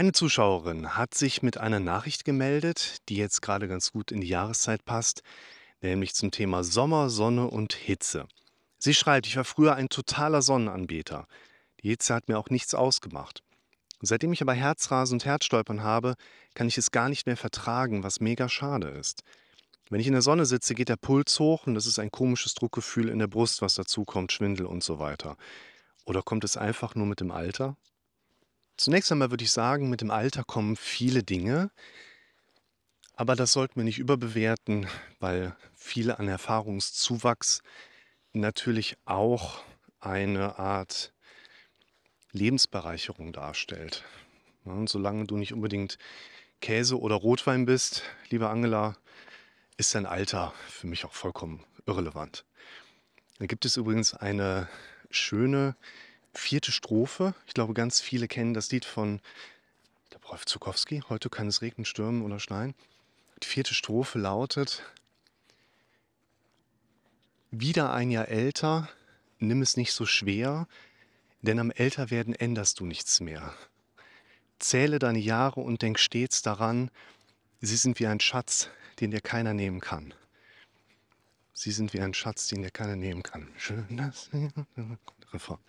Eine Zuschauerin hat sich mit einer Nachricht gemeldet, die jetzt gerade ganz gut in die Jahreszeit passt, nämlich zum Thema Sommer, Sonne und Hitze. Sie schreibt, ich war früher ein totaler Sonnenanbeter. Die Hitze hat mir auch nichts ausgemacht. Seitdem ich aber Herzrasen und Herzstolpern habe, kann ich es gar nicht mehr vertragen, was mega schade ist. Wenn ich in der Sonne sitze, geht der Puls hoch und das ist ein komisches Druckgefühl in der Brust, was dazu kommt, Schwindel und so weiter. Oder kommt es einfach nur mit dem Alter? Zunächst einmal würde ich sagen, mit dem Alter kommen viele Dinge, aber das sollten wir nicht überbewerten, weil viele an Erfahrungszuwachs natürlich auch eine Art Lebensbereicherung darstellt. Ja, und solange du nicht unbedingt Käse oder Rotwein bist, liebe Angela, ist dein Alter für mich auch vollkommen irrelevant. Da gibt es übrigens eine schöne vierte Strophe. Ich glaube, ganz viele kennen das Lied von ich glaube, Zukowski. Heute kann es regnen, stürmen oder schneien. Die vierte Strophe lautet: Wieder ein Jahr älter, nimm es nicht so schwer, denn am Älterwerden änderst du nichts mehr. Zähle deine Jahre und denk stets daran, sie sind wie ein Schatz, den dir keiner nehmen kann. Sie sind wie ein Schatz, den dir keiner nehmen kann. Schön, dass Reform.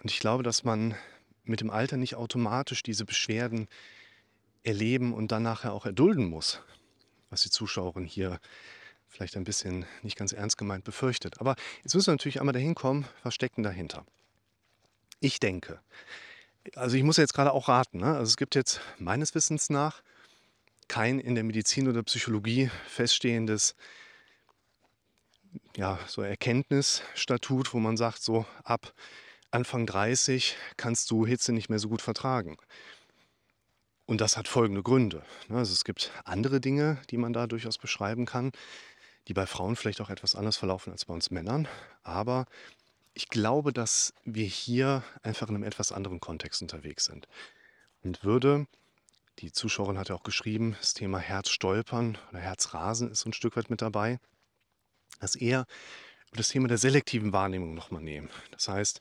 Und ich glaube, dass man mit dem Alter nicht automatisch diese Beschwerden erleben und dann nachher auch erdulden muss, was die Zuschauerin hier vielleicht ein bisschen nicht ganz ernst gemeint befürchtet. Aber jetzt müssen wir natürlich einmal dahin kommen, was steckt denn dahinter? Ich denke, also ich muss jetzt gerade auch raten, ne? also es gibt jetzt meines Wissens nach kein in der Medizin oder Psychologie feststehendes ja, so Erkenntnisstatut, wo man sagt, so ab Anfang 30 kannst du Hitze nicht mehr so gut vertragen. Und das hat folgende Gründe. Ne? Also es gibt andere Dinge, die man da durchaus beschreiben kann, die bei Frauen vielleicht auch etwas anders verlaufen als bei uns Männern. Aber ich glaube, dass wir hier einfach in einem etwas anderen Kontext unterwegs sind. Und würde, die Zuschauerin hat ja auch geschrieben, das Thema Herzstolpern oder Herzrasen ist so ein Stück weit mit dabei, dass eher das Thema der selektiven Wahrnehmung nochmal nehmen. Das heißt,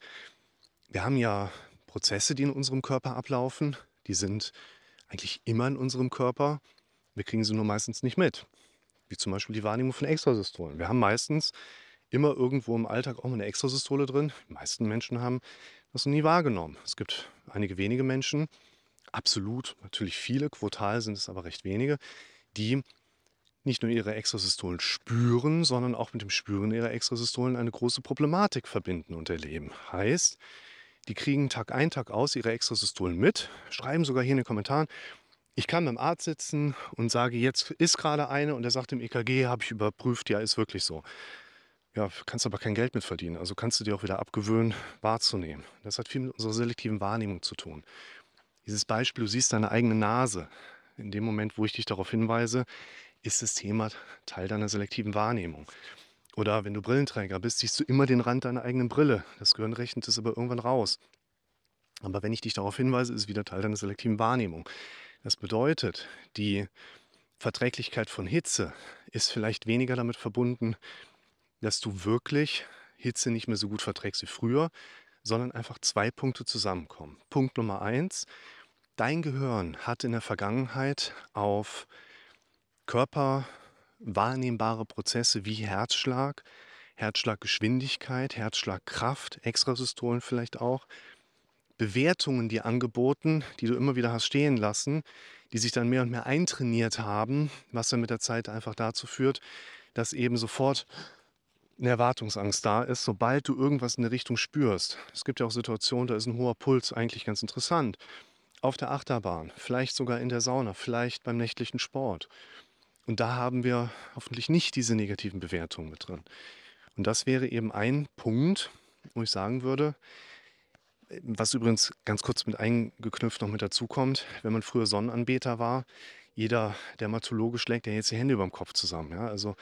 wir haben ja Prozesse, die in unserem Körper ablaufen. Die sind eigentlich immer in unserem Körper. Wir kriegen sie nur meistens nicht mit. Wie zum Beispiel die Wahrnehmung von Extrasystolen. Wir haben meistens immer irgendwo im Alltag auch mal eine Extrasystole drin. Die meisten Menschen haben das noch nie wahrgenommen. Es gibt einige wenige Menschen, absolut, natürlich viele, quotal sind es aber recht wenige, die nicht nur ihre Extrasystolen spüren, sondern auch mit dem Spüren ihrer Extrasystolen eine große Problematik verbinden und erleben. Heißt, die kriegen Tag ein, Tag aus ihre Extrasystolen mit, schreiben sogar hier in den Kommentaren, ich kann beim Arzt sitzen und sage, jetzt ist gerade eine und er sagt im EKG, habe ich überprüft, ja, ist wirklich so. Ja, kannst aber kein Geld mit verdienen. Also kannst du dir auch wieder abgewöhnen, wahrzunehmen. Das hat viel mit unserer selektiven Wahrnehmung zu tun. Dieses Beispiel, du siehst deine eigene Nase. In dem Moment, wo ich dich darauf hinweise, ist das Thema Teil deiner selektiven Wahrnehmung. Oder wenn du Brillenträger bist, siehst du immer den Rand deiner eigenen Brille. Das Gehirn rechnet es aber irgendwann raus. Aber wenn ich dich darauf hinweise, ist es wieder Teil deiner selektiven Wahrnehmung. Das bedeutet, die Verträglichkeit von Hitze ist vielleicht weniger damit verbunden, dass du wirklich Hitze nicht mehr so gut verträgst wie früher, sondern einfach zwei Punkte zusammenkommen. Punkt Nummer eins, dein Gehirn hat in der Vergangenheit auf Körper wahrnehmbare Prozesse wie Herzschlag, Herzschlaggeschwindigkeit, Herzschlagkraft, Extrasystolen vielleicht auch, Bewertungen dir angeboten, die du immer wieder hast stehen lassen, die sich dann mehr und mehr eintrainiert haben, was dann mit der Zeit einfach dazu führt, dass eben sofort eine Erwartungsangst da ist, sobald du irgendwas in der Richtung spürst. Es gibt ja auch Situationen, da ist ein hoher Puls eigentlich ganz interessant. Auf der Achterbahn, vielleicht sogar in der Sauna, vielleicht beim nächtlichen Sport. Und da haben wir hoffentlich nicht diese negativen Bewertungen mit drin. Und das wäre eben ein Punkt, wo ich sagen würde, was übrigens ganz kurz mit eingeknüpft noch mit dazu kommt, wenn man früher Sonnenanbeter war, jeder Dermatologe schlägt ja jetzt die Hände über dem Kopf zusammen. Ja? Also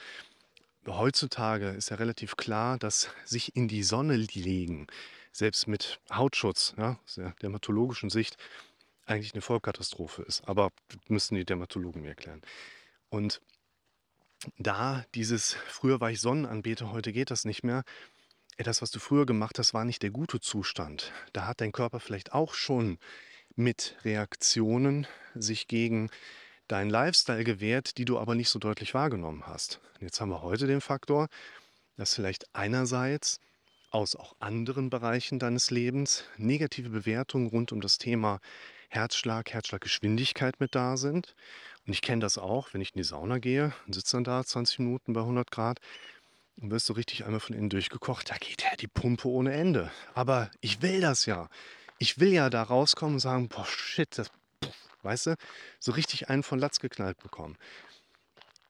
heutzutage ist ja relativ klar, dass sich in die Sonne legen, selbst mit Hautschutz, ja, aus der dermatologischen Sicht, eigentlich eine Vollkatastrophe ist. Aber müssen die Dermatologen mir erklären. Und da dieses, früher war ich Sonnenanbeter, heute geht das nicht mehr. Das, was du früher gemacht hast, war nicht der gute Zustand. Da hat dein Körper vielleicht auch schon mit Reaktionen sich gegen deinen Lifestyle gewehrt, die du aber nicht so deutlich wahrgenommen hast. Und jetzt haben wir heute den Faktor, dass vielleicht einerseits aus auch anderen Bereichen deines Lebens negative Bewertungen rund um das Thema Herzschlag, Herzschlaggeschwindigkeit mit da sind. Und ich kenne das auch, wenn ich in die Sauna gehe und sitze dann da 20 Minuten bei 100 Grad und wirst so richtig einmal von innen durchgekocht, da geht ja die Pumpe ohne Ende. Aber ich will das ja. Ich will ja da rauskommen und sagen, boah, shit, das, weißt du, so richtig einen von Latz geknallt bekommen.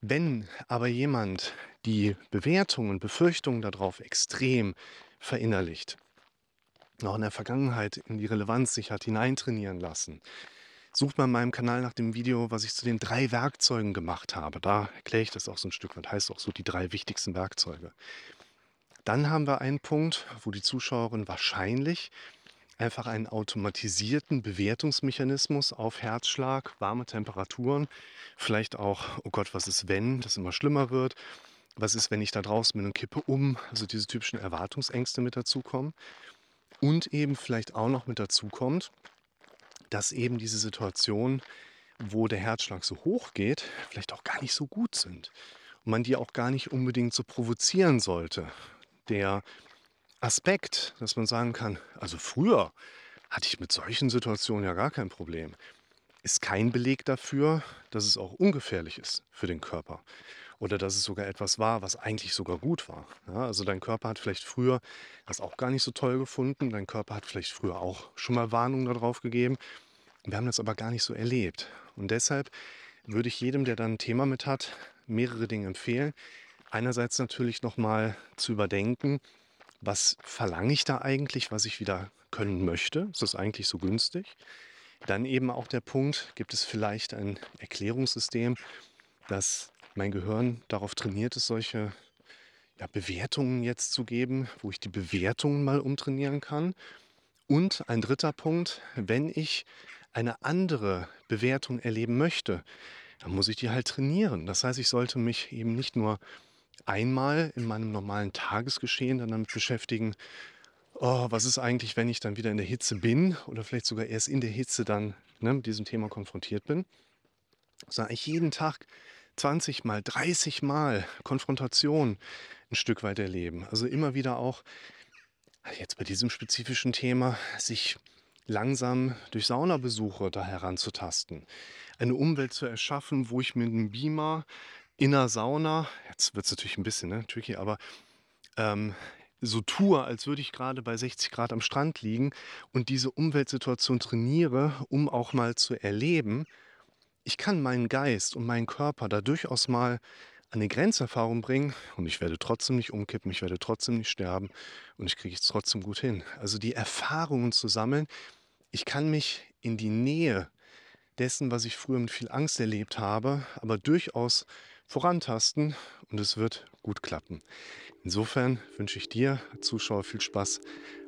Wenn aber jemand die Bewertungen und Befürchtungen darauf extrem verinnerlicht, noch in der Vergangenheit in die Relevanz sich hat hineintrainieren lassen, sucht mal in meinem Kanal nach dem Video, was ich zu den drei Werkzeugen gemacht habe. Da erkläre ich das auch so ein Stück weit, heißt auch so die drei wichtigsten Werkzeuge. Dann haben wir einen Punkt, wo die Zuschauerin wahrscheinlich einfach einen automatisierten Bewertungsmechanismus auf Herzschlag, warme Temperaturen, vielleicht auch, oh Gott, was ist, wenn das immer schlimmer wird, was ist, wenn ich da draußen bin und kippe um, also diese typischen Erwartungsängste mit dazukommen. Und eben vielleicht auch noch mit dazu kommt, dass eben diese Situationen, wo der Herzschlag so hoch geht, vielleicht auch gar nicht so gut sind. Und man die auch gar nicht unbedingt so provozieren sollte. Der Aspekt, dass man sagen kann, also früher hatte ich mit solchen Situationen ja gar kein Problem, ist kein Beleg dafür, dass es auch ungefährlich ist für den Körper oder dass es sogar etwas war, was eigentlich sogar gut war. Ja, also dein Körper hat vielleicht früher das auch gar nicht so toll gefunden, dein Körper hat vielleicht früher auch schon mal Warnungen darauf gegeben. Wir haben das aber gar nicht so erlebt. Und deshalb würde ich jedem, der da ein Thema mit hat, mehrere Dinge empfehlen. Einerseits natürlich nochmal zu überdenken, was verlange ich da eigentlich, was ich wieder können möchte? Ist das eigentlich so günstig? Dann eben auch der Punkt, gibt es vielleicht ein Erklärungssystem, das mein Gehirn darauf trainiert ist, solche ja, Bewertungen jetzt zu geben, wo ich die Bewertungen mal umtrainieren kann. Und ein dritter Punkt, wenn ich eine andere Bewertung erleben möchte, dann muss ich die halt trainieren. Das heißt, ich sollte mich eben nicht nur einmal in meinem normalen Tagesgeschehen dann damit beschäftigen, oh, was ist eigentlich, wenn ich dann wieder in der Hitze bin oder vielleicht sogar erst in der Hitze dann ne, mit diesem Thema konfrontiert bin, sondern ich jeden Tag 20 Mal, 30 Mal Konfrontation ein Stück weit erleben. Also immer wieder auch, jetzt bei diesem spezifischen Thema, sich langsam durch Saunabesuche da heranzutasten. Eine Umwelt zu erschaffen, wo ich mit einem Beamer in einer Sauna, jetzt wird es natürlich ein bisschen ne, tricky, aber ähm, so tue, als würde ich gerade bei 60 Grad am Strand liegen und diese Umweltsituation trainiere, um auch mal zu erleben, ich kann meinen Geist und meinen Körper da durchaus mal an eine Grenzerfahrung bringen und ich werde trotzdem nicht umkippen, ich werde trotzdem nicht sterben und ich kriege es trotzdem gut hin. Also die Erfahrungen zu sammeln, ich kann mich in die Nähe dessen, was ich früher mit viel Angst erlebt habe, aber durchaus vorantasten und es wird gut klappen. Insofern wünsche ich dir, Zuschauer, viel Spaß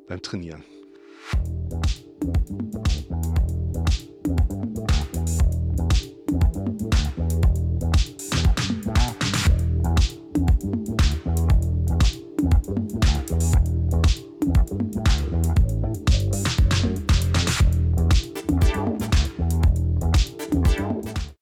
beim Trainieren.